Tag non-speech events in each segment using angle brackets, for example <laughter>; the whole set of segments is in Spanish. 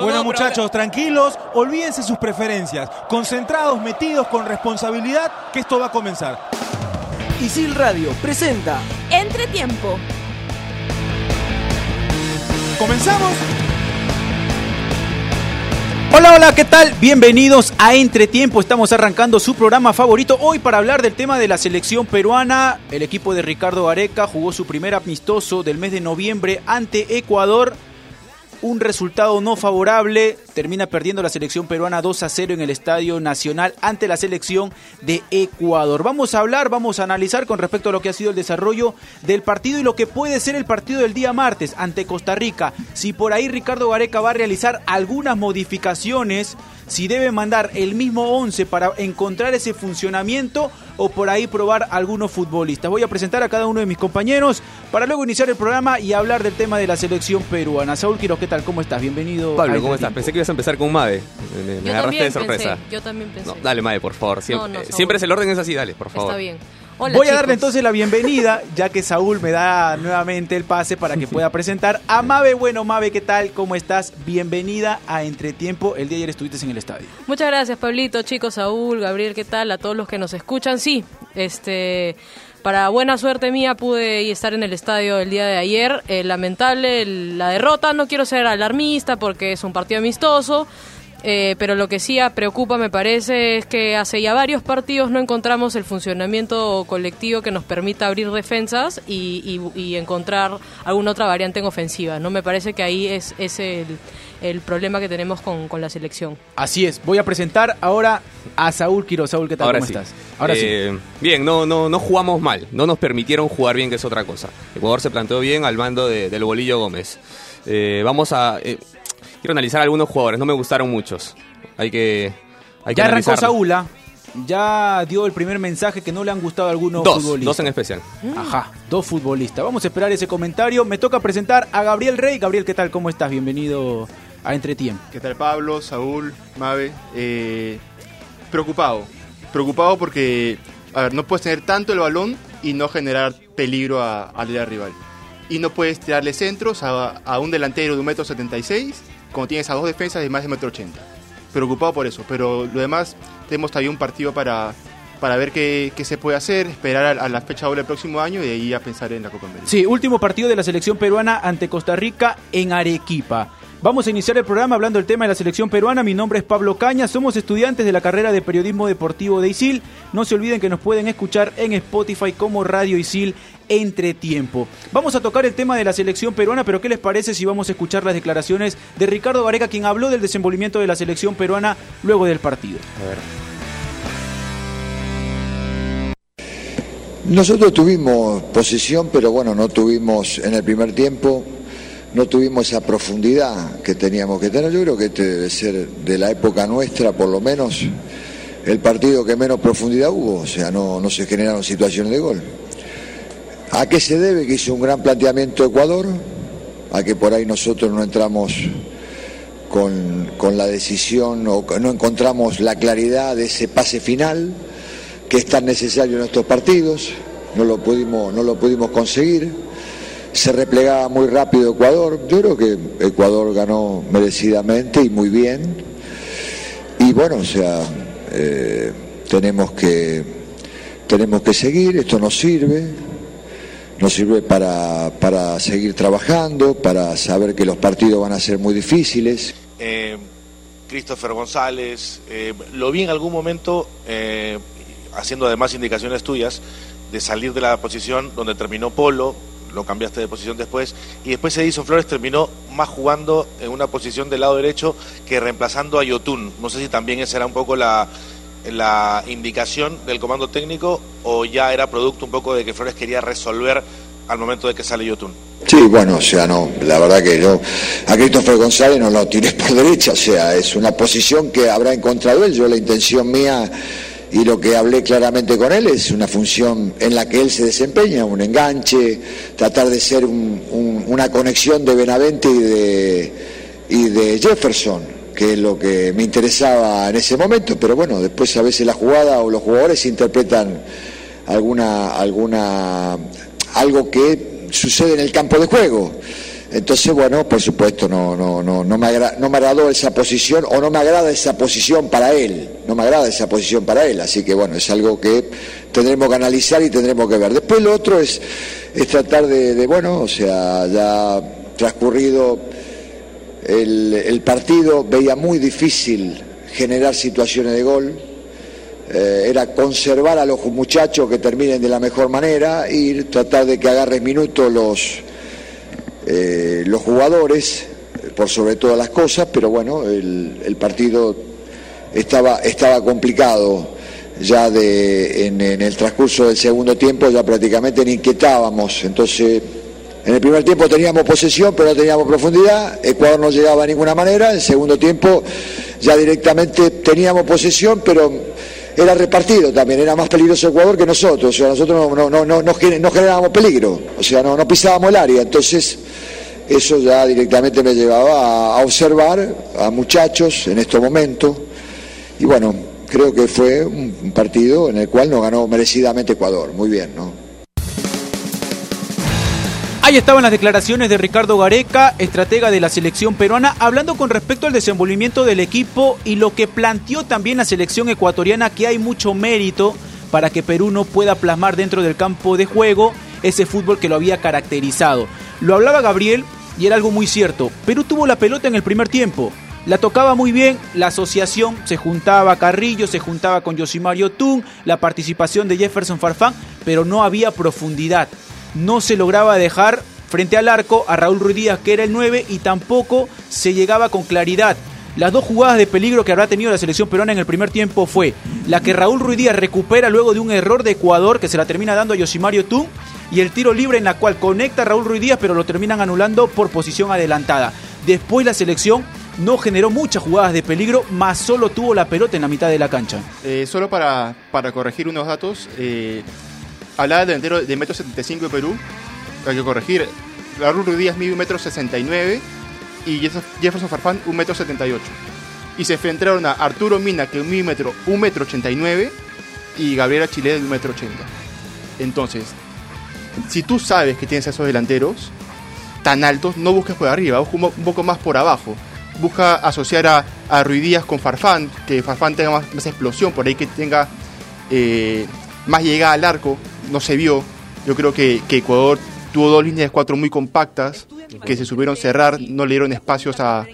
Bueno muchachos, tranquilos, olvídense sus preferencias, concentrados, metidos con responsabilidad, que esto va a comenzar. Isil Radio presenta Entretiempo. ¿Comenzamos? Hola, hola, ¿qué tal? Bienvenidos a Entretiempo. Estamos arrancando su programa favorito hoy para hablar del tema de la selección peruana. El equipo de Ricardo Areca jugó su primer amistoso del mes de noviembre ante Ecuador un resultado no favorable. Termina perdiendo la selección peruana 2 a 0 en el Estadio Nacional ante la selección de Ecuador. Vamos a hablar, vamos a analizar con respecto a lo que ha sido el desarrollo del partido y lo que puede ser el partido del día martes ante Costa Rica. Si por ahí Ricardo Gareca va a realizar algunas modificaciones, si debe mandar el mismo 11 para encontrar ese funcionamiento o por ahí probar algunos futbolistas. Voy a presentar a cada uno de mis compañeros para luego iniciar el programa y hablar del tema de la selección peruana. Saúl Quiroz, ¿qué tal? ¿Cómo estás? Bienvenido. Pablo, ¿cómo estás? Pensé que ibas a empezar con Mave. Me, me Yo agarraste de sorpresa. pensé, yo también pensé. No, dale, Mave, por favor. Siempre, No, no, eh, Saúl. siempre es el orden es así, dale, por favor. Está bien. Hola, Voy a chicos. darle entonces la bienvenida, ya que Saúl me da nuevamente el pase para que pueda presentar a Mabe. Bueno, Mabe, ¿qué tal? ¿Cómo estás? Bienvenida a Entretiempo. El día de ayer estuviste en el estadio. Muchas gracias, Pablito, chicos, Saúl, Gabriel, ¿qué tal? A todos los que nos escuchan. Sí, este. Para buena suerte mía pude estar en el estadio el día de ayer. Eh, lamentable el- la derrota, no quiero ser alarmista porque es un partido amistoso, eh, pero lo que sí preocupa me parece es que hace ya varios partidos no encontramos el funcionamiento colectivo que nos permita abrir defensas y, y- y encontrar alguna otra variante en ofensiva. No me parece que ahí es, es el, el problema que tenemos con, con la selección. Así es, voy a presentar ahora a Saúl Quiroz. Saúl, ¿qué tal? Ahora ¿Cómo sí. estás? Ahora sí. Eh, Bien, no, no, no jugamos mal. No nos permitieron jugar bien, que es otra cosa. Ecuador se planteó bien al mando de- del Bolillo Gómez. Eh, vamos a. quiero analizar algunos jugadores. No me gustaron muchos. Hay que. Hay que Ya arrancó analizarlos. Saúl, ¿ah? ya dio el primer mensaje que no le han gustado algunos Dos, futbolistas. dos en especial. Ajá, dos futbolistas. Vamos a esperar ese comentario. Me toca presentar a Gabriel Rey. Gabriel, ¿qué tal? ¿Cómo estás? Bienvenido a Entretiempo. ¿Qué tal Pablo, Saúl, Mave? Eh, preocupado. Preocupado porque, a ver, no puedes tener tanto el balón y no generar peligro a- al rival. Y no puedes tirarle centros a, a un delantero de un metro 76 cuando tienes a dos defensas de más de metro 80. Preocupado por eso, pero lo demás tenemos todavía un partido para, para ver qué, qué se puede hacer, esperar a, a la fecha doble del próximo año y de ahí a pensar en la Copa América. Sí, último partido de la selección peruana ante Costa Rica en Arequipa. Vamos a iniciar el programa hablando del tema de la selección peruana. Mi nombre es Pablo Caña, somos estudiantes de la carrera de periodismo deportivo de ISIL. No se olviden que nos pueden escuchar en Spotify como Radio ISIL entre tiempo. Vamos a tocar el tema de la selección peruana, pero ¿qué les parece si vamos a escuchar las declaraciones de Ricardo Vareca, quien habló del desenvolvimiento de la selección peruana luego del partido? Nosotros tuvimos posesión, pero bueno, no tuvimos en el primer tiempo, no tuvimos esa profundidad que teníamos que tener. Yo creo que este debe ser de la época nuestra, por lo menos, el partido que menos profundidad hubo, o sea, no, no se generaron situaciones de gol. ¿A qué se debe que hizo un gran planteamiento Ecuador? A que por ahí nosotros no entramos con, con la decisión o no encontramos la claridad de ese pase final que es tan necesario en estos partidos, no lo pudimos, no lo pudimos conseguir. Se replegaba muy rápido Ecuador, yo creo que Ecuador ganó merecidamente y muy bien. Y bueno, o sea, eh, tenemos que tenemos que seguir, esto nos sirve, nos sirve para, para seguir trabajando, para saber que los partidos van a ser muy difíciles. eh, Christopher González, eh, lo vi en algún momento eh, haciendo además indicaciones tuyas de salir de la posición donde terminó Polo, lo cambiaste de posición después, y después Edison Flores terminó más jugando en una posición del lado derecho que reemplazando a Yotun. No sé si también esa era un poco la, la indicación del comando técnico o ya era producto un poco de que Flores quería resolver al momento de que sale Yotun. Sí, bueno, o sea, no, la verdad que yo a Christopher González no lo tiré <laughs> por derecha, o sea, es una posición que habrá encontrado él, yo la intención mía y lo que hablé claramente con él es una función en la que él se desempeña, un enganche, tratar de ser un- un- una conexión de Benavente y de, y de Jefferson, que es lo que me interesaba en ese momento, pero bueno, después a veces la jugada o los jugadores interpretan alguna, alguna, algo que sucede en el campo de juego. Entonces, bueno, por supuesto, no, no, no, no, me agra- agradó esa posición o no me agrada esa posición para él. No me agrada esa posición para él. Así que, bueno, es algo que tendremos que analizar y tendremos que ver. Después lo otro es, es tratar de, bueno, o sea, ya transcurrido el, partido, veía muy difícil generar situaciones de gol. Eh, era conservar a los muchachos que terminen de la mejor manera y tratar de que agarren minutos los, eh, los jugadores, por sobre todas las cosas, pero bueno, el, partido estaba, estaba complicado ya de, en, en el transcurso del segundo tiempo, ya prácticamente ni inquietábamos, entonces en el primer tiempo teníamos posesión, pero no teníamos profundidad. Ecuador no llegaba de ninguna manera. En el segundo tiempo ya directamente teníamos posesión, pero era repartido también. Era más peligroso Ecuador que nosotros. O sea, nosotros no, no, no, no, no gener- no generábamos peligro. O sea, no, pisábamos el área. Entonces, eso ya directamente me llevaba a, observar a muchachos en estos momentos. Y bueno, creo que fue un partido en el cual nos ganó merecidamente Ecuador. Muy bien, ¿no? Ahí estaban las declaraciones de Ricardo Gareca, estratega de la selección peruana, hablando con respecto al desenvolvimiento del equipo y lo que planteó también la selección ecuatoriana, que hay mucho mérito para que Perú no pueda plasmar dentro del campo de juego ese fútbol que lo había caracterizado. Lo hablaba Gabriel y era algo muy cierto. Perú tuvo la pelota en el primer tiempo. La tocaba muy bien, la asociación se juntaba Carrillo, se juntaba con Yosimario Tun, la participación de Jefferson Farfán, pero no había profundidad no se lograba dejar frente al arco a Raúl Ruiz que era el 9, y tampoco se llegaba con claridad. Las dos jugadas de peligro que habrá tenido la selección peruana en el primer tiempo fue la que Raúl Ruiz recupera luego de un error de Ecuador que se la termina dando a Yosimario Tú y el tiro libre en la cual conecta a Raúl Ruiz pero lo terminan anulando por posición adelantada. Después la selección no generó muchas jugadas de peligro, más solo tuvo la pelota en la mitad de la cancha. Eh, solo para, para corregir unos datos, eh, hablaba del delantero de 1,75m de Perú. Hay que corregir. Raúl Díaz mide 1,69m y Jef- Jefferson Farfán 1,78m. Y se enfrentaron a Arturo Mina, que mide 1,89m, y Gabriela Chile de 1,80m. Entonces, si tú sabes que tienes esos delanteros tan altos, no busques por arriba, busca un un poco más por abajo. Busca asociar a, a Ruiz Díaz con Farfán, que Farfán tenga más, más explosión, por ahí que tenga eh, más llegada al arco, no se vio. Yo creo que, que Ecuador tuvo dos líneas de cuatro muy compactas, que se supieron cerrar, no le dieron espacios a,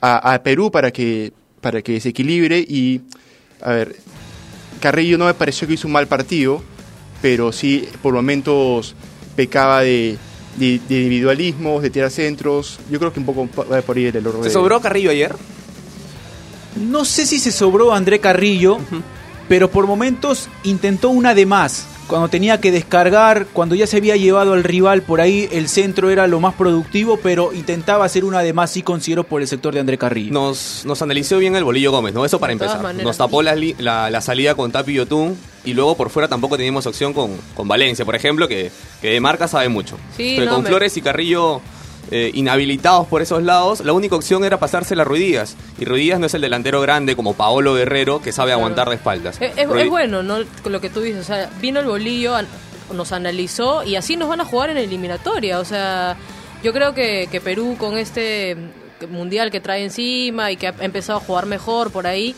a, a Perú para que, para que se equilibre y, a ver, Carrillo no me pareció que hizo un mal partido, pero sí por momentos pecaba de, de, de individualismos, de tirar centros. Yo creo que un poco va por ahí el error. ¿Se sobró Carrillo ayer? No sé si se sobró André Carrillo, pero por momentos intentó una de más. Cuando tenía que descargar, cuando ya se había llevado al rival por ahí, el centro era lo más productivo, pero intentaba hacer una de más, sí considero, por el sector de André Carrillo. Nos, nos analizó bien el Bolillo Gómez, ¿no? Eso para empezar. maneras. Nos tapó la, li- la, la salida con Tapi y Yotun y luego por fuera tampoco teníamos opción con, con Valencia, por ejemplo, que, que de marca sabe mucho. Sí, Pero no, con me- Flores y Carrillo eh, inhabilitados por esos lados, la única opción era pasársela a Ruidías. Y Ruidías no es el delantero grande como Paolo Guerrero que sabe aguantar de espaldas. Es, es- Rudi- es bueno, ¿no? Lo que tú dices, o sea, vino el bolillo, nos analizó y así nos van a jugar en eliminatoria. O sea, yo creo que, que Perú con este mundial que trae encima y que ha empezado a jugar mejor por ahí,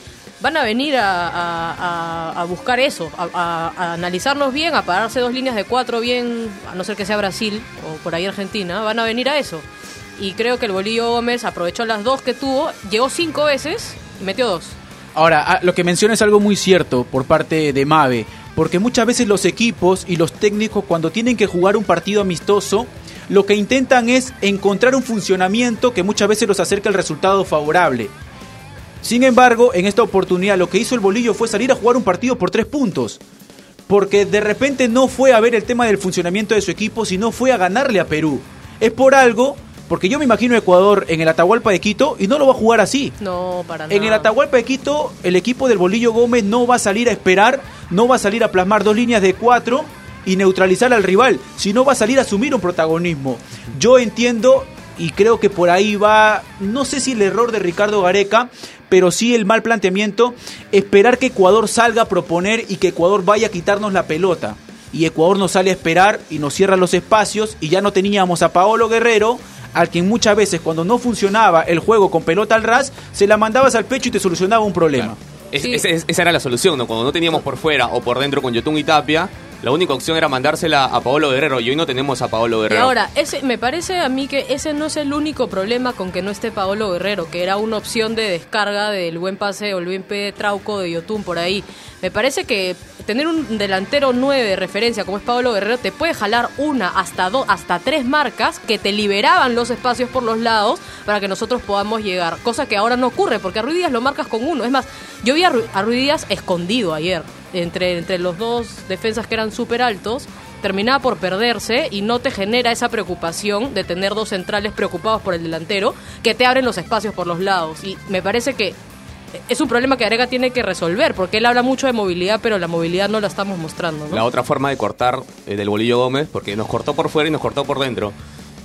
van a venir a, buscar eso, a, a- a analizarnos bien, a pararse dos líneas de cuatro bien, a no ser que sea Brasil o por ahí Argentina, van a venir a eso. Y creo que el Bolillo Gómez aprovechó las dos que tuvo, llegó cinco veces y metió dos. Ahora, ah, lo que menciona es algo muy cierto por parte de Mave, porque muchas veces los equipos y los técnicos cuando tienen que jugar un partido amistoso, lo que intentan es encontrar un funcionamiento que muchas veces los acerca al resultado favorable. Sin embargo, en esta oportunidad lo que hizo el Bolillo fue salir a jugar un partido por tres puntos. Porque de repente no fue a ver el tema del funcionamiento de su equipo, sino fue a ganarle a Perú. Es por algo, porque yo me imagino a Ecuador en el Atahualpa de Quito y no lo va a jugar así. No, para En el nada. Atahualpa de Quito, el equipo del Bolillo Gómez no va a salir a esperar, no va a salir a plasmar dos líneas de cuatro y neutralizar al rival, sino va a salir a asumir un protagonismo. Yo entiendo y creo que por ahí va, no sé si el error de Ricardo Gareca, pero sí el mal planteamiento, esperar que Ecuador salga a proponer y que Ecuador vaya a quitarnos la pelota. Y Ecuador nos sale a esperar y nos cierra los espacios y ya no teníamos a Paolo Guerrero al que muchas veces cuando no funcionaba el juego con pelota al ras, se la mandabas al pecho y te solucionaba un problema. Es- Sí. esa era la solución, ¿no? Cuando no teníamos por fuera o por dentro con Yotun y Tapia, la única opción era mandársela a Paolo Guerrero y hoy no tenemos a Paolo Y Guerrero. ahora, ese, me parece a mí que ese no es el único problema con que no esté Paolo Guerrero, que era una opción de descarga del buen pase o el buen P Trauco de Yotun por ahí. Me parece que tener un delantero 9 de referencia como es Paolo Guerrero te puede jalar una hasta dos, hasta tres marcas que te liberaban los espacios por los lados para que nosotros podamos llegar. Cosa que ahora no ocurre, porque a Ruiz Díaz lo marcas con uno. Es más, yo vi a, Ru- a Ruiz Díaz escondido ayer, entre, entre los dos defensas que eran súper altos terminaba por perderse y no te genera esa preocupación de tener dos centrales preocupados por el delantero que te abren los espacios por los lados. Y me parece que es un problema que Arega tiene que resolver, porque él habla mucho de movilidad, pero la movilidad no la estamos mostrando. La otra forma de cortar eh, del Bolillo Gómez, porque nos cortó por fuera y nos cortó por dentro.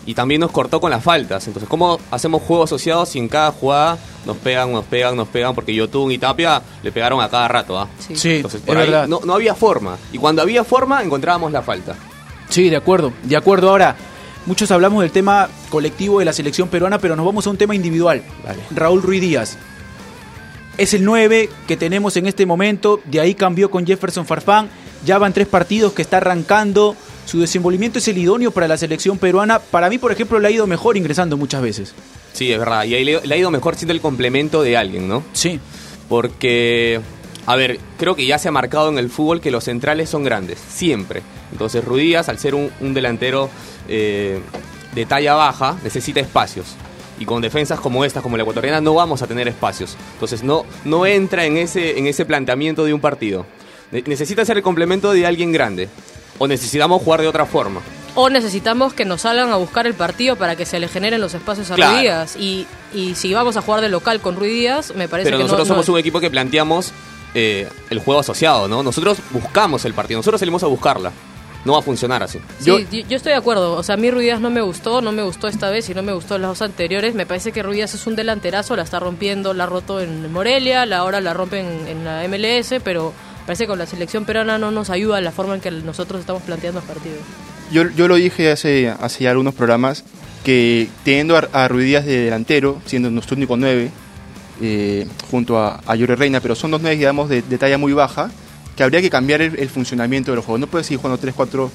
Y también nos cortó con las faltas. Entonces, ¿cómo hacemos juego asociado si en cada jugada nos pegan, nos pegan, nos pegan? Porque Yotun y Tapia le pegaron a cada rato, ¿ah? Sí. Sí, Entonces, es por ahí verdad. no, no había forma. Y cuando había forma, encontrábamos la falta. Sí, de acuerdo, de acuerdo. Ahora, muchos hablamos del tema colectivo de la selección peruana, pero nos vamos a un tema individual. Raúl Ruiz Díaz. Es el 9 que tenemos en este momento, de ahí cambió con Jefferson Farfán, ya van tres partidos que está arrancando, su desenvolvimiento es el idóneo para la selección peruana, para mí por ejemplo le ha ido mejor ingresando muchas veces. Sí, es verdad. Y ahí le, le ha ido mejor siendo el complemento de alguien, ¿no? Sí, Porque, a ver, creo que ya se ha marcado en el fútbol que los centrales son grandes, siempre. Entonces Ruidías, al ser un, un delantero eh, de talla baja, necesita espacios. Y con defensas como estas, como la ecuatoriana, no vamos a tener espacios. Entonces no, no entra en ese, en ese planteamiento de un partido. Ne- Necesita ser el complemento de alguien grande. O necesitamos jugar de otra forma. O necesitamos que nos salgan a buscar el partido para que se le generen los espacios a Claro. Ruiz Díaz. Y, y si vamos a jugar de local con Ruiz Díaz, me parece Pero que no- nosotros no, somos un equipo que planteamos eh, el juego asociado, ¿no? Nosotros buscamos el partido, nosotros salimos a buscarla. No va a funcionar así. Sí, Yo- yo, estoy de acuerdo. O sea, a mí Ruiz Díaz no me gustó, no me gustó esta vez y no me gustó las dos anteriores. Me parece que Ruiz Díaz es un delanterazo, la está rompiendo, la ha roto en Morelia, la ahora la rompe en, en la MLS, pero parece que con la selección peruana no nos ayuda la forma en que nosotros estamos planteando los partidos. Yo, yo lo dije hace, hace ya algunos programas, que teniendo a, a Ruiz Díaz de delantero, siendo nuestro único 9, eh, junto a, a Yuri Reina, pero son dos 9, digamos, de, de talla muy baja, que habría que cambiar el, el funcionamiento del juego. No puedes seguir jugando 3, 4,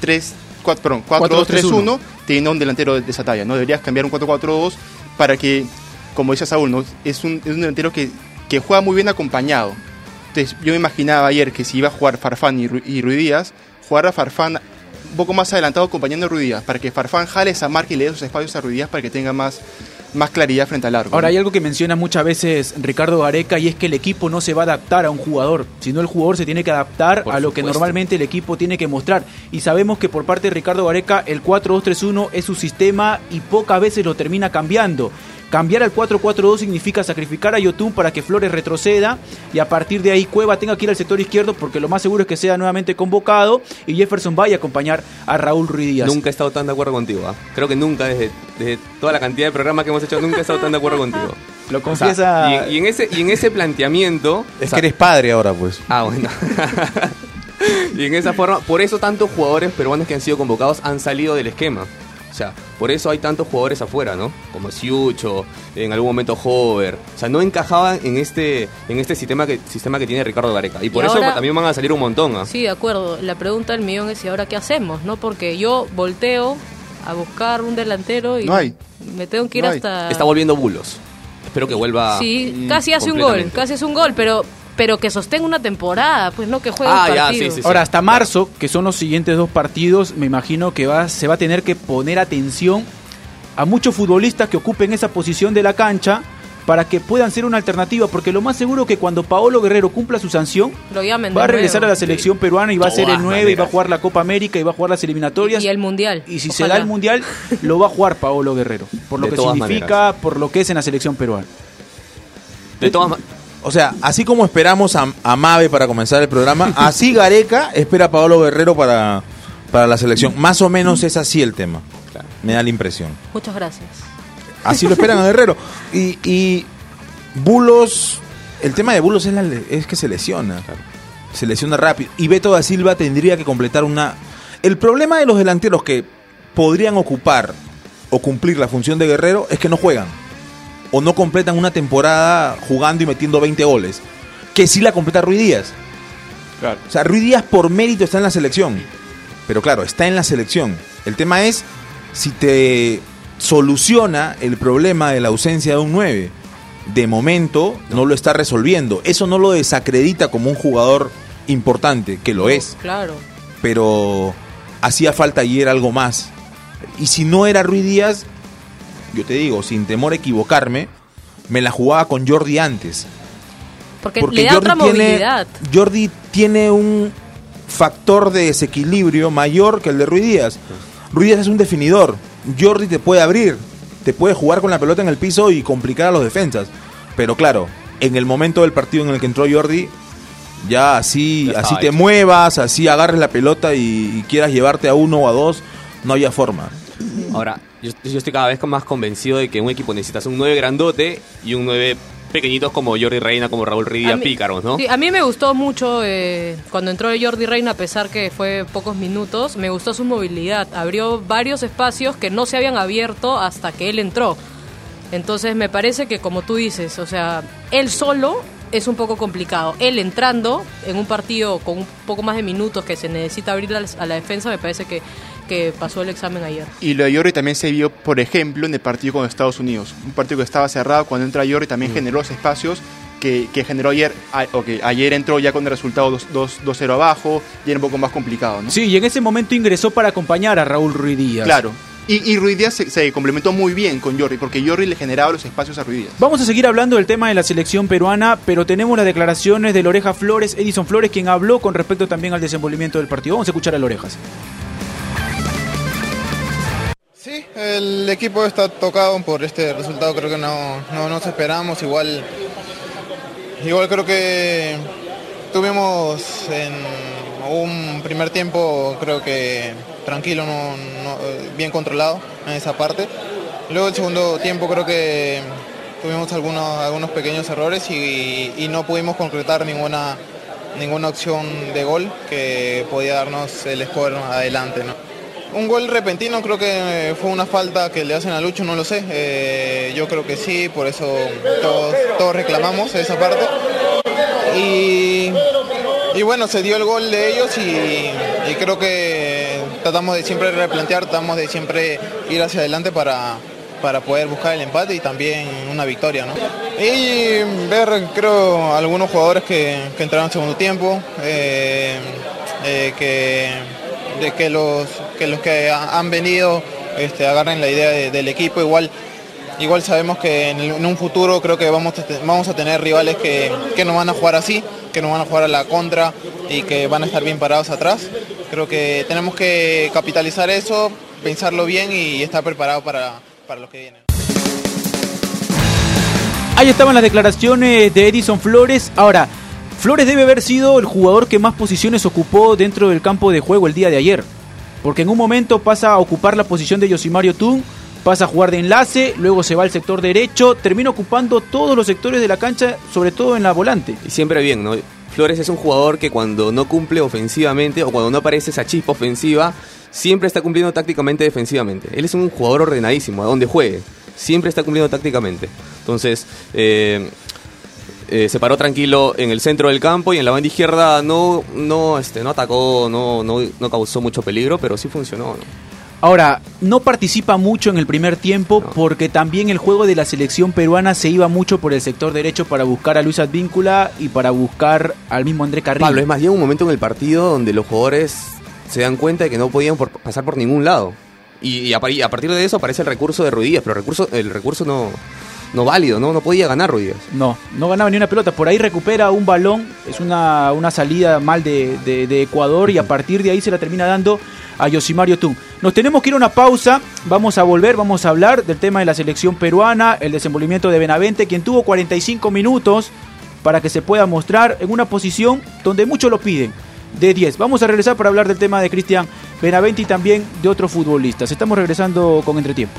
3, 4, perdón, 4, 2, 3, 1, teniendo un delantero de, de esa talla, ¿no? Deberías cambiar un 4, 4, 2 para que, como decía Saúl, ¿no? es, un, es un delantero que, que juega muy bien acompañado. Yo me imaginaba ayer que si iba a jugar Farfán y, Ru- y Ruiz Díaz, jugar a Farfán un poco más adelantado acompañando a Ruiz Díaz, para que Farfán jale esa marca y le dé esos espacios a Ruiz Díaz para que tenga más, más claridad frente al arco. Ahora ¿no? hay algo que menciona muchas veces Ricardo Gareca y es que el equipo no se va a adaptar a un jugador, sino el jugador se tiene que adaptar Por a lo que normalmente el equipo tiene que mostrar. Y sabemos que por parte de Ricardo Gareca el 4-2-3-1 es su sistema y pocas veces lo termina cambiando. Cambiar al 4-4-2 significa sacrificar a Yotun para que Flores retroceda y a partir de ahí Cueva tenga que ir al sector izquierdo porque lo más seguro es que sea nuevamente convocado y Jefferson vaya a acompañar a Raúl Ruiz Díaz. Nunca he estado tan de acuerdo contigo. ¿ah? Creo que nunca, desde, desde toda la cantidad de programas que hemos hecho, nunca he estado tan de acuerdo contigo. <laughs> Lo O sea, confiesa... y, en- y en ese, y en ese planteamiento. Es o sea, que eres padre ahora, pues. Ah, bueno. <laughs> y en esa forma, por eso tantos jugadores peruanos que han sido convocados han salido del esquema. O sea, por eso hay tantos jugadores afuera, ¿no? Como Siucho, en algún momento Hover. O sea, no encajaban en este, en este sistema que, sistema que tiene Ricardo Gareca. Y por Y eso ahora- también van a salir un montón. ¿ah? Sí, de acuerdo. La pregunta del millón es: ¿y ahora qué hacemos? no Porque yo volteo a buscar un delantero y No hay. me tengo que ir No hasta. Está volviendo bulos. Espero que vuelva. Sí, casi hace un gol, casi hace un gol, pero pero que sostenga una temporada, pues no que juegue Ah, un ya, partido. sí, sí, sí. Ahora, hasta marzo, que son los siguientes dos partidos, me imagino que va, se va a tener que poner atención a muchos futbolistas que ocupen esa posición de la cancha para que puedan ser una alternativa, porque lo más seguro que cuando Paolo Guerrero cumpla su sanción, Lo llamen de va a regresar a la selección peruana y va a ser el 9 y va a maneras. jugar la Copa América y va a jugar las eliminatorias. Y el mundial. Y si se da el mundial, lo va a jugar Paolo Guerrero, por lo De que significa, por lo que es en la selección peruana. De todas ma- O sea, así como esperamos a, a Mave para comenzar el programa, <laughs> así Gareca espera a Paolo Guerrero para, para la selección. Más o menos es así el tema. Claro. Me da la impresión. Muchas gracias. Así lo esperan a Guerrero. <laughs> Y, y Bulos, el tema de Bulos es, la le- es que se lesiona. Se lesiona rápido. Y Beto da Silva tendría que completar una... El problema de los delanteros que podrían ocupar o cumplir la función de guerrero es que no juegan. O no completan una temporada jugando y metiendo 20 goles. Que sí la completa Ruiz Díaz. Claro. O sea, Ruiz Díaz por mérito está en la selección. Pero claro, está en la selección. El tema es si te soluciona el problema de la ausencia de un 9. De momento no lo está resolviendo. Eso no lo desacredita como un jugador importante, que lo es. Claro. Pero hacía falta ayer algo más. Y si no era Ruiz Díaz, yo te digo, sin temor a equivocarme, me la jugaba con Jordi antes. Porque, le da otra tiene, movilidad. Jordi tiene un factor de desequilibrio mayor que el de Ruiz Díaz. Ruiz Díaz es un definidor. Jordi te puede abrir, te puede jugar con la pelota en el piso y complicar a los defensas. Pero claro, en el momento del partido en el que entró Jordi, ya así, Ya así te muevas, así agarres la pelota y, y quieras llevarte a uno o a dos, no había forma. Ahora, yo, yo estoy cada vez más convencido de que un equipo necesitas un 9 grandote y un 9 pequeñitos como Jordi Reina, como Raúl Ridia, A mí- pícaros, ¿no? Sí, a mí me gustó mucho eh, cuando entró Jordi Reina, a pesar que fue pocos minutos, me gustó su movilidad. Abrió varios espacios que no se habían abierto hasta que él entró. Entonces me parece que como tú dices, o sea, él solo es un poco complicado. Él entrando en un partido con un poco más de minutos que se necesita abrir a la defensa, me parece que, que pasó el examen ayer. Y lo de Jordi también se vio, por ejemplo, en el partido con Estados Unidos. Un partido que estaba cerrado, cuando entra Jordi también generó los espacios que, que generó ayer. a- ok, ayer entró ya con el resultado 2 2 2-0 abajo, y era un poco más complicado, ¿no? Sí, y en ese momento ingresó para acompañar a Raúl Ruiz Díaz. Claro. Y, y Ruiz Díaz se, se complementó muy bien con Jordi, porque Jordi le generaba los espacios a Ruiz Díaz. Vamos a seguir hablando del tema de la selección peruana, pero tenemos las declaraciones del Oreja Flores, Edison Flores, quien habló con respecto también al desenvolvimiento del partido. Vamos a escuchar al Orejas. Sí, el equipo está tocado por este resultado, creo que no, no nos esperamos, igual, igual creo que tuvimos un primer tiempo creo que tranquilo, no, bien controlado en esa parte. Luego el segundo tiempo creo que tuvimos algunos, algunos pequeños errores y, y no pudimos concretar ninguna, ninguna opción de gol que podía darnos el score adelante. ¿no? Un gol repentino creo que fue una falta que le hacen a Lucho, no lo sé. Eh, yo creo que sí, por eso todos, todos reclamamos esa parte. Y, y bueno, se dio el gol de ellos y, creo que tratamos de siempre replantear, tratamos de siempre ir hacia adelante para, para poder buscar el empate y también una victoria. ¿no? Y ver, creo, algunos jugadores que, entraron en segundo tiempo, eh, eh, que, de que, los, que los que ha- han venido este, agarren la idea de- del equipo. Igual, igual sabemos que en, un futuro creo que vamos a, vamos a tener rivales que, que no van a jugar así, que no van a jugar a la contra y que van a estar bien parados atrás. Creo que tenemos que capitalizar eso, pensarlo bien y estar preparado para, para lo que viene. Ahí estaban las declaraciones de Edison Flores. Ahora, Flores debe haber sido el jugador que más posiciones ocupó dentro del campo de juego el día de ayer. Porque en un momento pasa a ocupar la posición de Yosimario Tun, pasa a jugar de enlace, luego se va al sector derecho, termina ocupando todos los sectores de la cancha, sobre todo en la volante. Y siempre bien, ¿no? Flores es un jugador que cuando no cumple ofensivamente o cuando no aparece esa chispa ofensiva, siempre está cumpliendo tácticamente defensivamente. Él es un jugador ordenadísimo, a donde juegue. Siempre está cumpliendo tácticamente. Entonces, eh, eh, se paró tranquilo en el centro del campo y en la banda izquierda no, no, este, no atacó, no, no, no causó mucho peligro, pero sí funcionó. ¿no? Ahora, no participa mucho en el primer tiempo porque también el juego de la selección peruana se iba mucho por el sector derecho para buscar a Luis Advíncula y para buscar al mismo André Carrillo. Pablo, es más, llega un momento en el partido donde los jugadores se dan cuenta de que no podían por- pasar por ningún lado. Y, y a, par- y a partir de eso aparece el recurso de Ruidías, pero el recurso, el recurso no, no válido, ¿no? No podía ganar Ruidías. No, no ganaba ni una pelota. Por ahí recupera un balón. Es una, una salida mal de, de- de Ecuador y a partir de ahí se la termina dando a Yosimario Tun. Nos tenemos que ir a una pausa. Vamos a volver, vamos a hablar del tema de la selección peruana, el desenvolvimiento de Benavente, quien tuvo 45 minutos para que se pueda mostrar en una posición donde muchos lo piden. De 10. Vamos a regresar para hablar del tema de Cristian Benavente y también de otros futbolistas. Estamos regresando con entretiempo.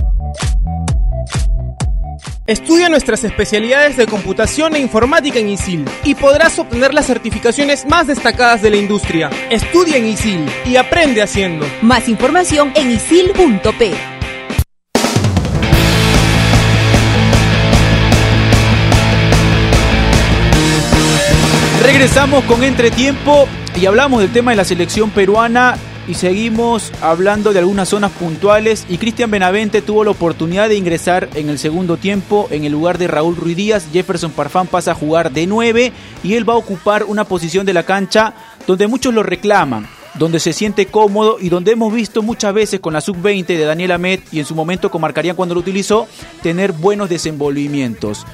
Estudia nuestras especialidades de computación e informática en ISIL y podrás obtener las certificaciones más destacadas de la industria. Estudia en ISIL y aprende haciendo. Más información en isil.p. Regresamos con entretiempo y hablamos del tema de la selección peruana y seguimos hablando de algunas zonas puntuales. Y Cristian Benavente tuvo la oportunidad de ingresar en el segundo tiempo en el lugar de Raúl Ruiz Díaz, Jefferson Parfán pasa a jugar de 9 y él va a ocupar una posición de la cancha donde muchos lo reclaman, donde se siente cómodo y donde hemos visto muchas veces con la sub-20 de Daniel Amet y en su momento con Marcarían cuando lo utilizó, tener buenos desenvolvimientos.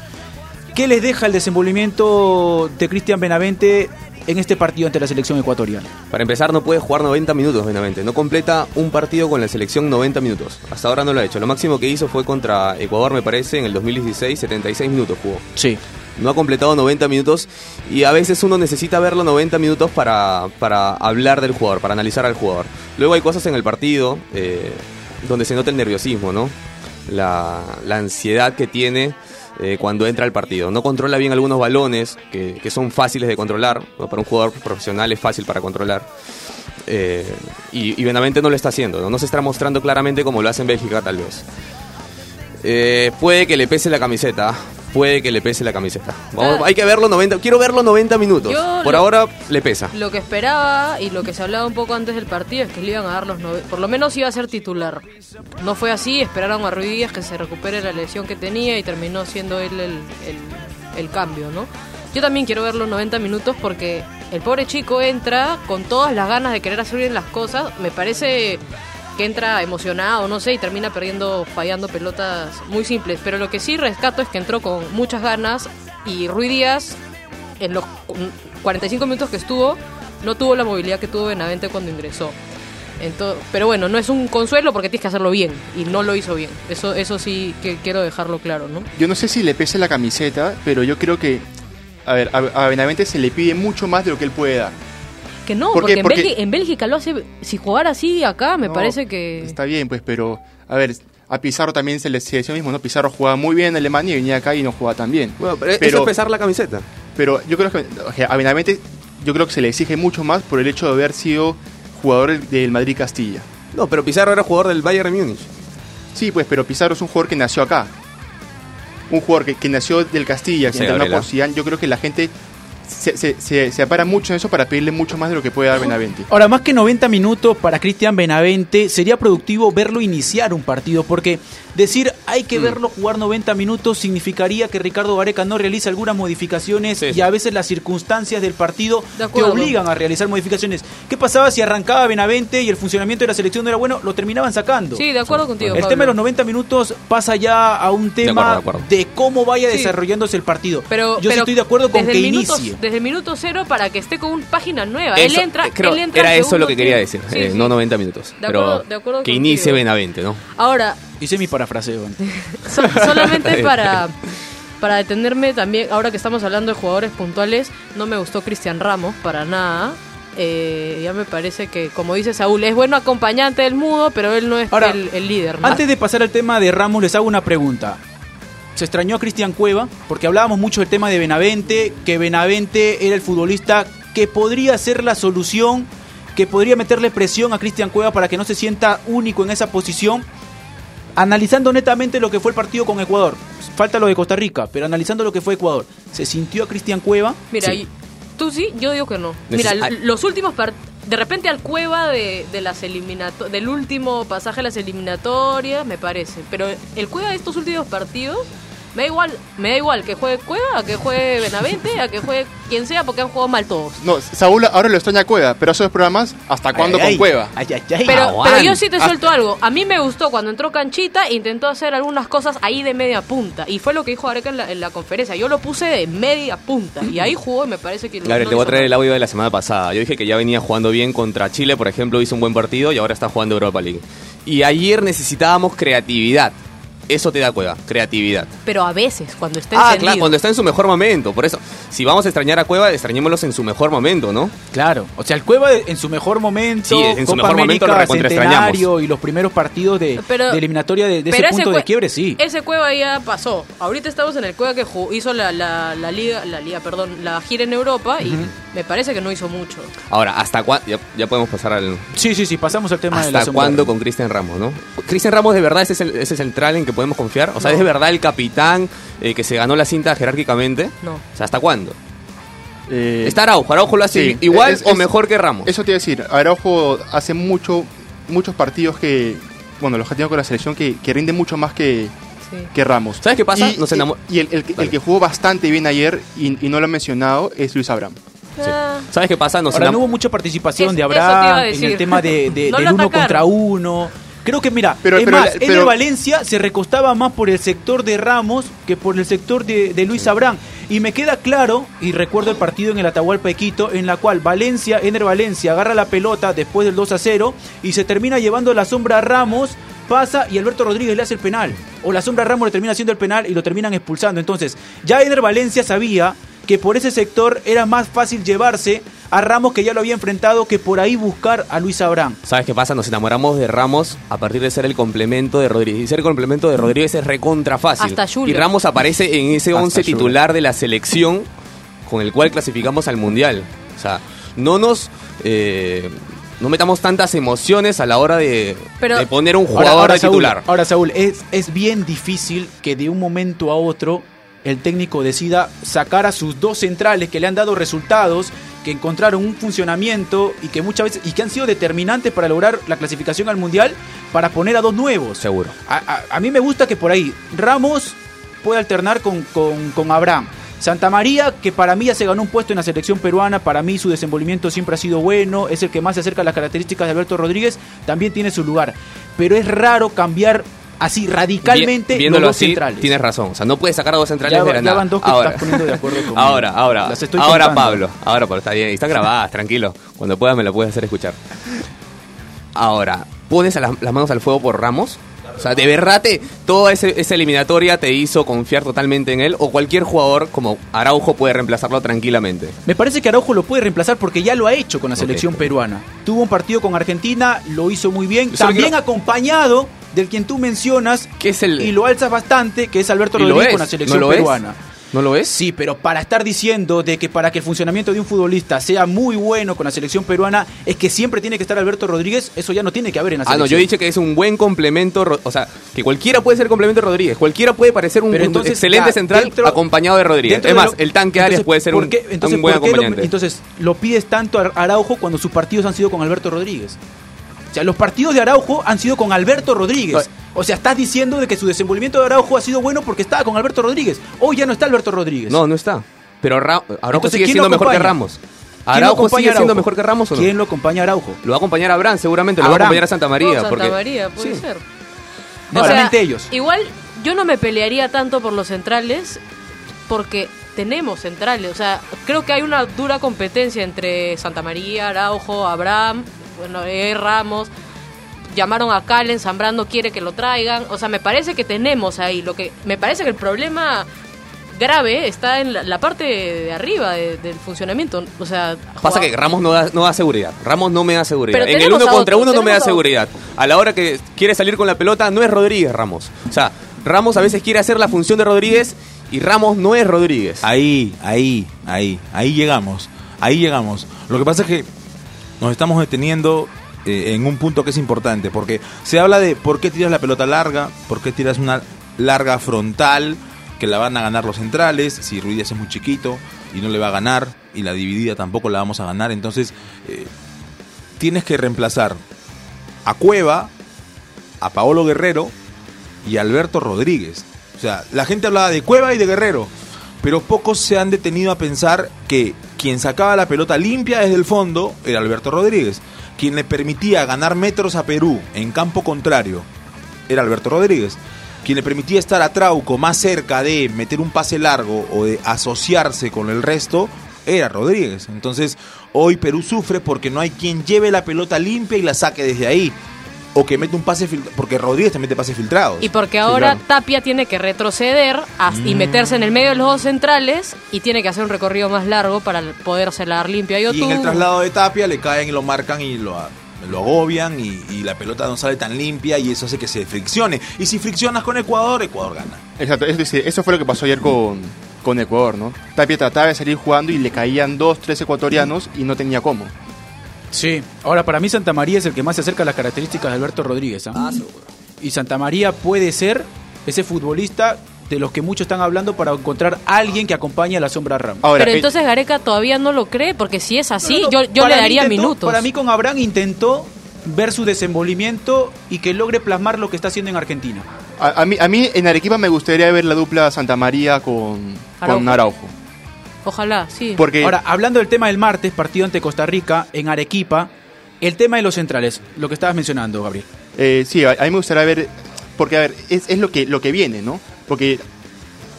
¿Qué les deja el desenvolvimiento de Cristian Benavente en este partido ante la selección ecuatoriana? Para empezar, no puede jugar 90 minutos, Benavente. No completa un partido con la selección 90 minutos. Hasta ahora no lo ha hecho. Lo máximo que hizo fue contra Ecuador, me parece, en el 2016, 76 minutos jugó. Sí. No ha completado 90 minutos y a veces uno necesita verlo 90 minutos para, para hablar del jugador, para analizar al jugador. Luego hay cosas en el partido eh, donde se nota el nerviosismo, ¿no? La, la ansiedad que tiene eh, cuando entra al partido. No controla bien algunos balones que, son fáciles de controlar. Para un jugador profesional es fácil para controlar. Eh, y, y Benavente no lo está haciendo. ¿no? no se está mostrando claramente como lo hace en Bélgica, tal vez. Eh, puede que le pese la camiseta. Puede que le pese la camiseta. Vamos, hay que verlo 90. Quiero verlo 90 minutos. Yo Por lo- ahora le pesa. Lo que esperaba y lo que se hablaba un poco antes del partido es que le iban a dar los nove- por lo menos iba a ser titular. No fue así, esperaron a Ruiz Díaz que se recupere la lesión que tenía y terminó siendo él el, el- el cambio, ¿no? Yo también quiero ver los 90 minutos porque el pobre chico entra con todas las ganas de querer hacer bien las cosas. Me parece que entra emocionado, no sé, y termina perdiendo, fallando pelotas muy simples. Pero lo que sí rescato es que entró con muchas ganas y Ruiz Díaz en los cu- 45 minutos que estuvo, no tuvo la movilidad que tuvo Benavente cuando ingresó. Ento- pero bueno, no es un consuelo porque tienes que hacerlo bien y no lo hizo bien. Eso, eso sí que quiero dejarlo claro, ¿no? Yo no sé si le pese la camiseta, pero yo creo que, a ver, a Benavente se le pide mucho más de lo que él puede dar. Que no, ¿Por porque, en, Porque- Bélgica, en Bélgica lo hace. Si jugara así acá, me No, parece que. Está bien, pues, pero, a ver, a Pizarro también se le se decía lo mismo, ¿no? Pizarro jugaba muy bien en Alemania y venía acá y no jugaba tan bien. Bueno, pero, eso es pesar la camiseta. Pero yo creo que o sea, a Benavente, yo creo que se le exige mucho más por el hecho de haber sido jugador del Madrid Castilla. No, pero Pizarro era jugador del Bayern de Múnich. Sí, pues, pero Pizarro es un jugador que nació acá. Un jugador que, que nació del Castilla, que Sí, entrenó por Zidane. Yo creo que la gente se, se, se, se apara mucho en eso para pedirle mucho más de lo que puede dar Benavente. Ahora, más que 90 minutos para Cristian Benavente, sería productivo verlo iniciar un partido, porque decir hay que verlo jugar 90 minutos significaría que Ricardo Vareca no realiza algunas modificaciones y a veces las circunstancias del partido De te obligan a realizar modificaciones. ¿Qué pasaba si arrancaba Benavente y el funcionamiento de la selección no era bueno? Lo terminaban sacando. Sí, de acuerdo contigo. El Pablo. tema de los 90 minutos pasa ya a un tema de, acuerdo, de cómo vaya Sí. desarrollándose el partido. Pero, Yo pero estoy de acuerdo con que inicie. Desde el minuto cero para que esté con una página nueva. Eso, él entra, eh, creo- él entra era eso lo que quería tiempo. decir, Sí, eh, sí. no 90 minutos. De pero acuerdo- de acuerdo que contigo. inicie Benavente, ¿no? Ahora, Hice mi parafraseo. <laughs> So- solamente <laughs> para, para detenerme también, ahora que estamos hablando de jugadores puntuales, no me gustó Cristian Ramos para nada. Eh, ya me parece que, como dice Saúl, es bueno acompañante del mudo, pero él no es Ahora, el, el líder. ¿no? Antes de pasar al tema de Ramos, les hago una pregunta. Se extrañó a Cristian Cueva, porque hablábamos mucho del tema de Benavente, que Benavente era el futbolista que podría ser la solución, que podría meterle presión a Cristian Cueva para que no se sienta único en esa posición. Analizando netamente lo que fue el partido con Ecuador, falta lo de Costa Rica, pero analizando lo que fue Ecuador, ¿se sintió a Cristian Cueva? Mira, Sí. tú sí, yo digo que no. Mira, Neces- los últimos part- de repente al cueva de, de las del último pasaje de las eliminatorias, me parece. Pero el cueva de estos últimos partidos, me da igual, me da igual que juegue Cueva, a que juegue Benavente, a que juegue quien sea, porque han jugado mal todos. No, Saúl ahora lo extraña a Cueva, pero esos programas, ¿hasta cuándo Ay, con ay, Cueva? ay, ay, ay. Pero, pero yo sí te Hasta- suelto algo. A mí me gustó cuando entró Canchita, intentó hacer algunas cosas ahí de media punta. Y fue lo que dijo Areca en la, en la conferencia. Yo lo puse de media punta. Y ahí jugó y me parece que... Claro, no te voy a traer mal. el audio de la semana pasada. Yo dije que ya venía jugando bien contra Chile, por ejemplo, hizo un buen partido y ahora está jugando Europa League. Y ayer necesitábamos creatividad. Eso te da Cueva, creatividad. Pero a veces, cuando está Ah, encendido. claro, cuando está en su mejor momento. Por eso, si vamos a extrañar a Cueva, extrañémoslos en su mejor momento, ¿no? Claro, o sea, el Cueva en su mejor momento, Sí, en su Copa mejor momento América, lo. Centenario y los primeros partidos de, Pero- de eliminatoria de, de ese Pero punto de cue- quiebre, sí. Ese Cueva ya pasó. Ahorita estamos en el Cueva que ju- hizo la, la, la liga, la liga, perdón, la gira en Europa y me parece que no hizo mucho. Ahora, ¿hasta cuándo? Ya, ya podemos pasar al... Sí, sí, sí, pasamos al tema de la ¿Hasta cuándo con Cristian Ramos, no? Cristian Ramos, ¿de verdad ese es el, ese central en que podemos confiar? O sea, ¿es de verdad el capitán eh, que se ganó la cinta jerárquicamente? No. O sea, ¿hasta cuándo? Eh, ¿Está Araujo? ¿Araujo lo hace sí, igual es- o es- mejor que Ramos? Eso te iba a decir, Araujo hace mucho, muchos partidos que, bueno, los que ha tenido con la selección que, que rinde mucho más que, que Ramos. ¿Sabes qué pasa? Y, Nos enamo- y el, el que- el Dale. que jugó bastante bien ayer y, y no lo he mencionado es Luis Abraham. Ah, ¿Sabes qué pasa? Nos Ahora no hubo mucha participación Es- de Abraham en el tema de, de- <laughs> No del uno atacaron. contra uno. Creo que, mira, Pero- es pero más, Eder pero- Valencia se recostaba más por el sector de Ramos que por el sector de, de Luis Abraham. Y me queda claro, y recuerdo el partido en el Atahualpa de Quito, en la cual Valencia, Ener Valencia agarra la pelota después del 2 a 0 y se termina llevando la sombra a Ramos, pasa y Alberto Rodríguez le hace el penal. O la sombra a Ramos le termina haciendo el penal y lo terminan expulsando. Entonces, ya Ener Valencia sabía que por ese sector era más fácil llevarse a Ramos que ya lo había enfrentado que por ahí buscar a Luis Abraham. ¿Sabes qué pasa? Nos enamoramos de Ramos a partir de ser el complemento de Rodríguez. Y ser el complemento de Rodríguez es recontra fácil. Hasta y Jules. Ramos aparece en ese Hasta 11 Jules. titular de la selección con el cual clasificamos al Mundial. O sea, no nos... eh, no metamos tantas emociones a la hora de, Pero- de poner un jugador ahora, de Saúl, titular. ahora, Saúl, es, es bien difícil que de un momento a otro el técnico decida sacar a sus dos centrales que le han dado resultados, que encontraron un funcionamiento y que muchas veces y que han sido determinantes para lograr la clasificación al mundial para poner a dos nuevos. Seguro. A, a- a mí me gusta que por ahí Ramos puede alternar con, con, con Abraham. Santa María, que para mí ya se ganó un puesto en la selección peruana, para mí su desenvolvimiento siempre ha sido bueno, es el que más se acerca a las características de Alberto Rodríguez, también tiene su lugar. Pero es raro cambiar así radicalmente Vi- viéndolo los dos así, centrales. tienes razón. O sea, no puedes sacar a dos centrales Ya de la ya nada. van dos que ahora, estás poniendo de acuerdo <laughs> conmigo. ahora, ahora, Las estoy ahora contando. Pablo. Ahora Pablo, está bien. Están grabadas, tranquilo. Cuando puedas me lo puedes hacer escuchar. Ahora, ¿pones a las manos al fuego por Ramos? O sea, ¿de verdad te, toda ese- esa eliminatoria te hizo confiar totalmente en él? ¿O cualquier jugador como Araujo puede reemplazarlo tranquilamente? Me parece que Araujo lo puede reemplazar porque ya lo ha hecho con la selección peruana. Tuvo un partido con Argentina, lo hizo muy bien, Yo también quiero- acompañado del quien tú mencionas ¿Qué es el...? y lo alzas bastante, que es Alberto Rodríguez con la selección ¿no lo es? ¿No lo es? Sí, pero para estar diciendo de que para que el funcionamiento de un futbolista sea muy bueno con la selección peruana, es que siempre tiene que estar Alberto Rodríguez, eso ya no tiene que haber en la Ah, selección. no, yo he dicho que es un buen complemento, o sea, que cualquiera puede ser complemento de Rodríguez, cualquiera puede parecer un, entonces, excelente ya, central dentro- acompañado de Rodríguez. Es más, el tanque Arias puede ser ¿por un, qué- entonces, un buen ¿por qué lo- entonces, lo pides tanto a Araujo cuando sus partidos han sido con Alberto Rodríguez. O sea, los partidos de Araujo han sido con Alberto Rodríguez. O sea, estás diciendo de que su desenvolvimiento de Araujo ha sido bueno porque estaba con Alberto Rodríguez. Hoy ya no está Alberto Rodríguez. no, no está. Pero Ra- Araujo Entonces, sigue ¿quién siendo mejor que? Ramos. ¿Quién lo Araujo acompaña sigue a siendo Araujo? mejor que Ramos o no? ¿Quién lo acompaña a Araujo? Lo va a acompañar a Abraham seguramente, lo va a Abraham. acompañar a Santa María. No, Santa porque... María, puede Sí. ser. No, O sea, ellos. Igual yo no me pelearía tanto por los centrales porque tenemos centrales. O sea, creo que hay una dura competencia entre Santa María, Araujo, Abraham, bueno, eh, Ramos. Llamaron a Calen, Zambrano quiere que lo traigan. O sea, me parece que tenemos ahí. Lo que me parece que el problema grave está en la, la parte de arriba de- del funcionamiento. O sea, Pasa que Ramos no da, no da seguridad. Ramos no me da seguridad. Pero En el uno contra otro, uno no me da a seguridad. A la hora que quiere salir con la pelota no es Rodríguez Ramos. O sea, Ramos a veces quiere hacer la función de Rodríguez y Ramos no es Rodríguez. Ahí, ahí, ahí, ahí llegamos. Ahí llegamos. Lo que pasa es que nos estamos deteniendo eh, en un punto que es importante, porque se habla de por qué tiras la pelota larga, por qué tiras una larga frontal, que la van a ganar los centrales, si Ruiz es muy chiquito y no le va a ganar, y la dividida tampoco la vamos a ganar, entonces eh, tienes que reemplazar a Cueva, a Paolo Guerrero y a Alberto Rodríguez. O sea, la gente hablaba de Cueva y de Guerrero, pero pocos se han detenido a pensar que quien sacaba la pelota limpia desde el fondo era Alberto Rodríguez. Quien le permitía ganar metros a Perú en campo contrario era Alberto Rodríguez. Quien le permitía estar a Trauco más cerca de meter un pase largo o de asociarse con el resto era Rodríguez. Entonces, hoy Perú sufre porque no hay quien lleve la pelota limpia y la saque desde ahí. O que mete un pase filtrado, porque Rodríguez te mete pases filtrados. Y porque ahora claro. Tapia tiene que retroceder y Mm. meterse en el medio de los dos centrales y tiene que hacer un recorrido más largo para poder hacer la dar limpia. Yo Y en el traslado de Tapia le caen y lo marcan y lo, agobian y, y la pelota no sale tan limpia y eso hace que se friccione. Y si friccionas con Ecuador, Ecuador gana. Exacto, es decir, eso fue lo que pasó ayer con, con Ecuador, ¿no? Tapia trataba de salir jugando y le caían dos, tres ecuatorianos y no tenía cómo. Sí, ahora para mí Santa María es el que más se acerca a las características de Alberto Rodríguez. ¿ah? y Santa María puede ser ese futbolista de los que muchos están hablando para encontrar a alguien que acompañe a la sombra Ramos. Pero entonces Gareca todavía no lo cree, porque si es así, No, no, yo, yo le daría intentó- minutos. Para mí con Abraham intentó ver su desenvolvimiento y que logre plasmar lo que está haciendo en Argentina. A, a mí, a mí en Arequipa me gustaría ver la dupla Santa María con con Araujo. Ojalá, sí. Porque- Ahora, hablando del tema del martes, partido ante Costa Rica en Arequipa, el tema de los centrales, lo que estabas mencionando, Gabriel. Eh, sí, a, a mí me gustaría ver, porque a ver, es, es lo que lo que viene, ¿no? Porque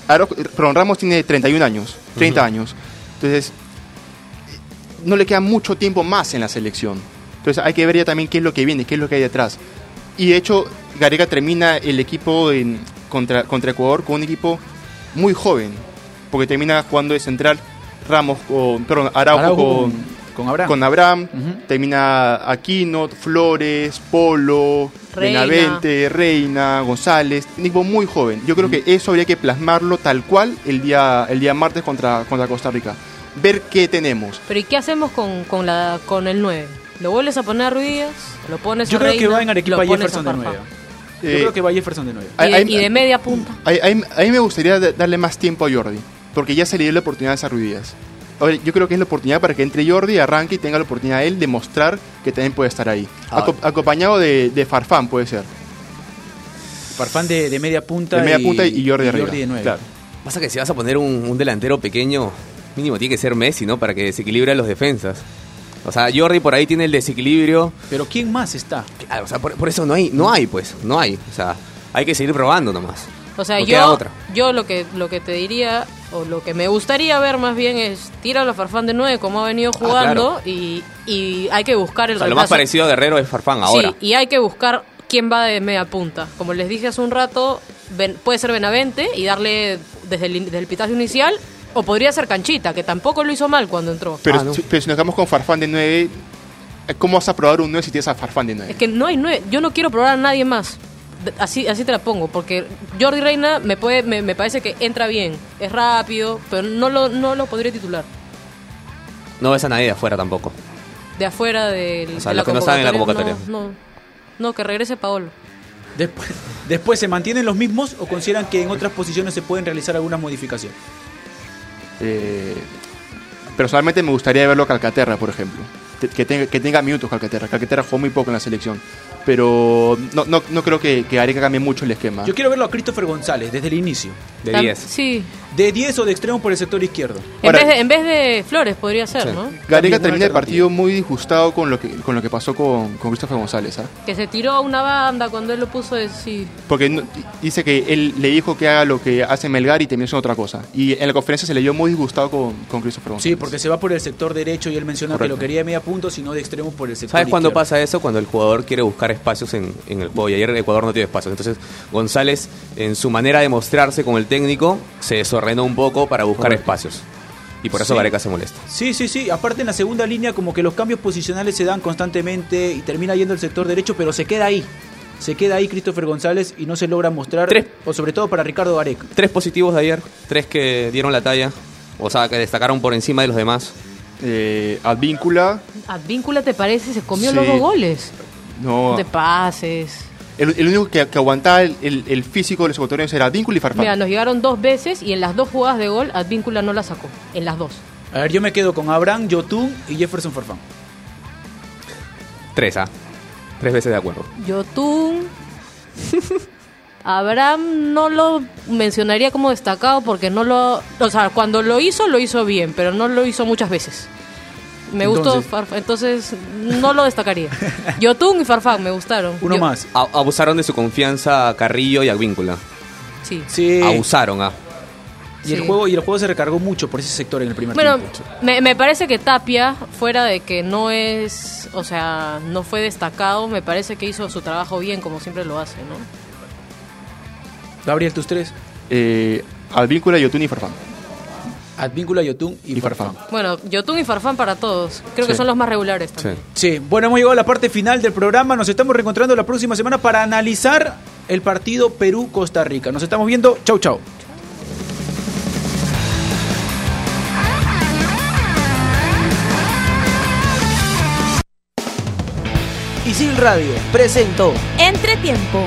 Araujo- perdón, Ramos tiene 31 años, 30 años, entonces no le queda mucho tiempo más en la selección. Entonces hay que ver ya también qué es lo que viene, qué es lo que hay detrás. Y de hecho, Gareca termina el equipo en, contra, contra Ecuador con un equipo muy joven, porque termina jugando de central Ramos con, perdón, Araujo, Araujo con, con- con Abraham. termina Aquino, Flores, Polo, Reina. Benavente, Reina, González, un equipo muy joven. Yo creo que eso habría que plasmarlo tal cual el día, el día martes contra, contra Costa Rica. Ver qué tenemos. Pero ¿y qué hacemos con, con, la, con el 9? ¿Lo vuelves a poner a Ruiz? ¿Lo pones Yo a creo que va en Arequipa ¿Lo pones Jefferson de Farfán? 9. Yo Eh, creo que va Jefferson de 9. Y de, y de media punta. A, a- a mí me gustaría da- darle más tiempo a Jordi, porque ya se le dio la oportunidad a esas Díaz. Ahora, yo creo que es la oportunidad para que entre Jordi, arranque y tenga la oportunidad él de mostrar que también puede estar ahí. Ah. Aco- acompañado de, de Farfán, puede ser. Farfán de, de media punta, De media y, punta y Jordi arriba, de 9. claro. Pasa que si vas a poner un, un delantero pequeño, mínimo tiene que ser Messi, ¿no? Para que desequilibre a los defensas. O sea, Jordi por ahí tiene el desequilibrio. Pero ¿quién más está? Claro, o sea, por, por eso no hay, no hay, pues, no hay. O sea, hay que seguir probando nomás. O sea, No yo, otra. yo lo que lo que te diría, o lo que me gustaría ver más bien es tíralo a Farfán de 9 como ha venido jugando y, y hay que buscar el O sea, lo más parecido a Guerrero es Farfán ahora. Sí, y hay que buscar quién va de media punta. Como les dije hace un rato, Ben- puede ser Benavente y darle desde el, desde el pitazo inicial, o podría ser Canchita, que tampoco lo hizo mal cuando entró. Pero, si, pero si nos quedamos con Farfán de 9, ¿cómo vas a probar un 9 si tienes a Farfán de 9? Es que no hay nueve, yo no quiero probar a nadie más. Así, así te la pongo, porque Jordi Reina me puede, me, me parece que entra bien, es rápido, pero no lo, no lo podría titular. No ves a nadie de afuera tampoco. De afuera del, O sea, de los que no están en la convocatoria. No, no, no, que regrese Paolo. Después, después, ¿se mantienen los mismos o consideran que en otras posiciones se pueden realizar algunas modificaciones? Eh, personalmente me gustaría verlo a Calcaterra, por ejemplo. Que tenga, que tenga minutos Calcaterra. Calcaterra jugó muy poco en la selección. Pero no, no, no creo que, que Areca cambie mucho el esquema. Yo quiero verlo a Christopher González desde el inicio. De Tam- 10. Sí, De 10 o de extremo por el sector izquierdo. en, vez de, en vez de Flores podría ser, Sí. ¿no? Gareca termina el partido muy disgustado con lo que, con lo que pasó con, con Christopher González. ¿ah? Que se tiró a una banda cuando él lo puso de sí. Porque no- dice que él le dijo que haga lo que hace Melgar y terminó siendo otra cosa. Y en la conferencia se le vio muy disgustado con, con Christopher González. Sí, porque se va por el sector derecho y él menciona Correcto. que lo quería de media punto, sino de extremo por el sector ¿Sabes cuándo pasa eso? Cuando el jugador quiere buscar espacios en, en el juego. Y ayer Ecuador no tiene espacios. Entonces, González, en su manera de mostrarse con el técnico, se desordenó un poco para buscar Correcto. espacios. Y por eso Sí. Gareca se molesta. Sí, sí, sí. Aparte en la segunda línea como que los cambios posicionales se dan constantemente y termina yendo el sector derecho, pero se queda ahí. Se queda ahí Christopher González y no se logra mostrar, Tres. o sobre todo para Ricardo Gareca. Tres positivos de ayer, tres que dieron la talla. O sea, que destacaron por encima de los demás. Eh, Advíncula, Advíncula, ¿te parece? Se comió Sí. los dos goles. No. De pases. El, el único que, que aguantaba el, el- el físico de los ecuatorianos era Advíncula y Farfán. Mira, nos llegaron dos veces y en las dos jugadas de gol Advíncula no la sacó. En las dos. A ver, yo me quedo con Abraham, Yotun y Jefferson Farfán. Tres, ¿ah? Tres veces de acuerdo. Yotun. <laughs> Abraham no lo mencionaría como destacado porque no lo. O sea, cuando lo hizo, lo hizo bien, pero no lo hizo muchas veces. Me gustó Entonces- Farfán, entonces no lo destacaría. <laughs> Yotun y Farfán me gustaron. Yo- A- abusaron de su confianza Carrillo y Advíncula. Sí. Sí. Abusaron, ¿ah? Y el juego y el juego se recargó mucho por ese sector en el primer Bueno, tiempo. me, me parece que Tapia, fuera de que no es, o sea, no fue destacado, me parece que hizo su trabajo bien, como siempre lo hace, ¿no? Gabriel, tus tres. Eh, Advíncula, Yotun y Farfán. Advíncula, Yotun y, Y Farfán. Bueno, Yotun y Farfán para todos. Creo que son los más regulares también. Sí, bueno, hemos llegado a la parte final del programa. Nos estamos reencontrando la próxima semana para analizar el partido Perú-Costa Rica. Nos estamos viendo. Chau, chau. Isil Radio presentó Entretiempo.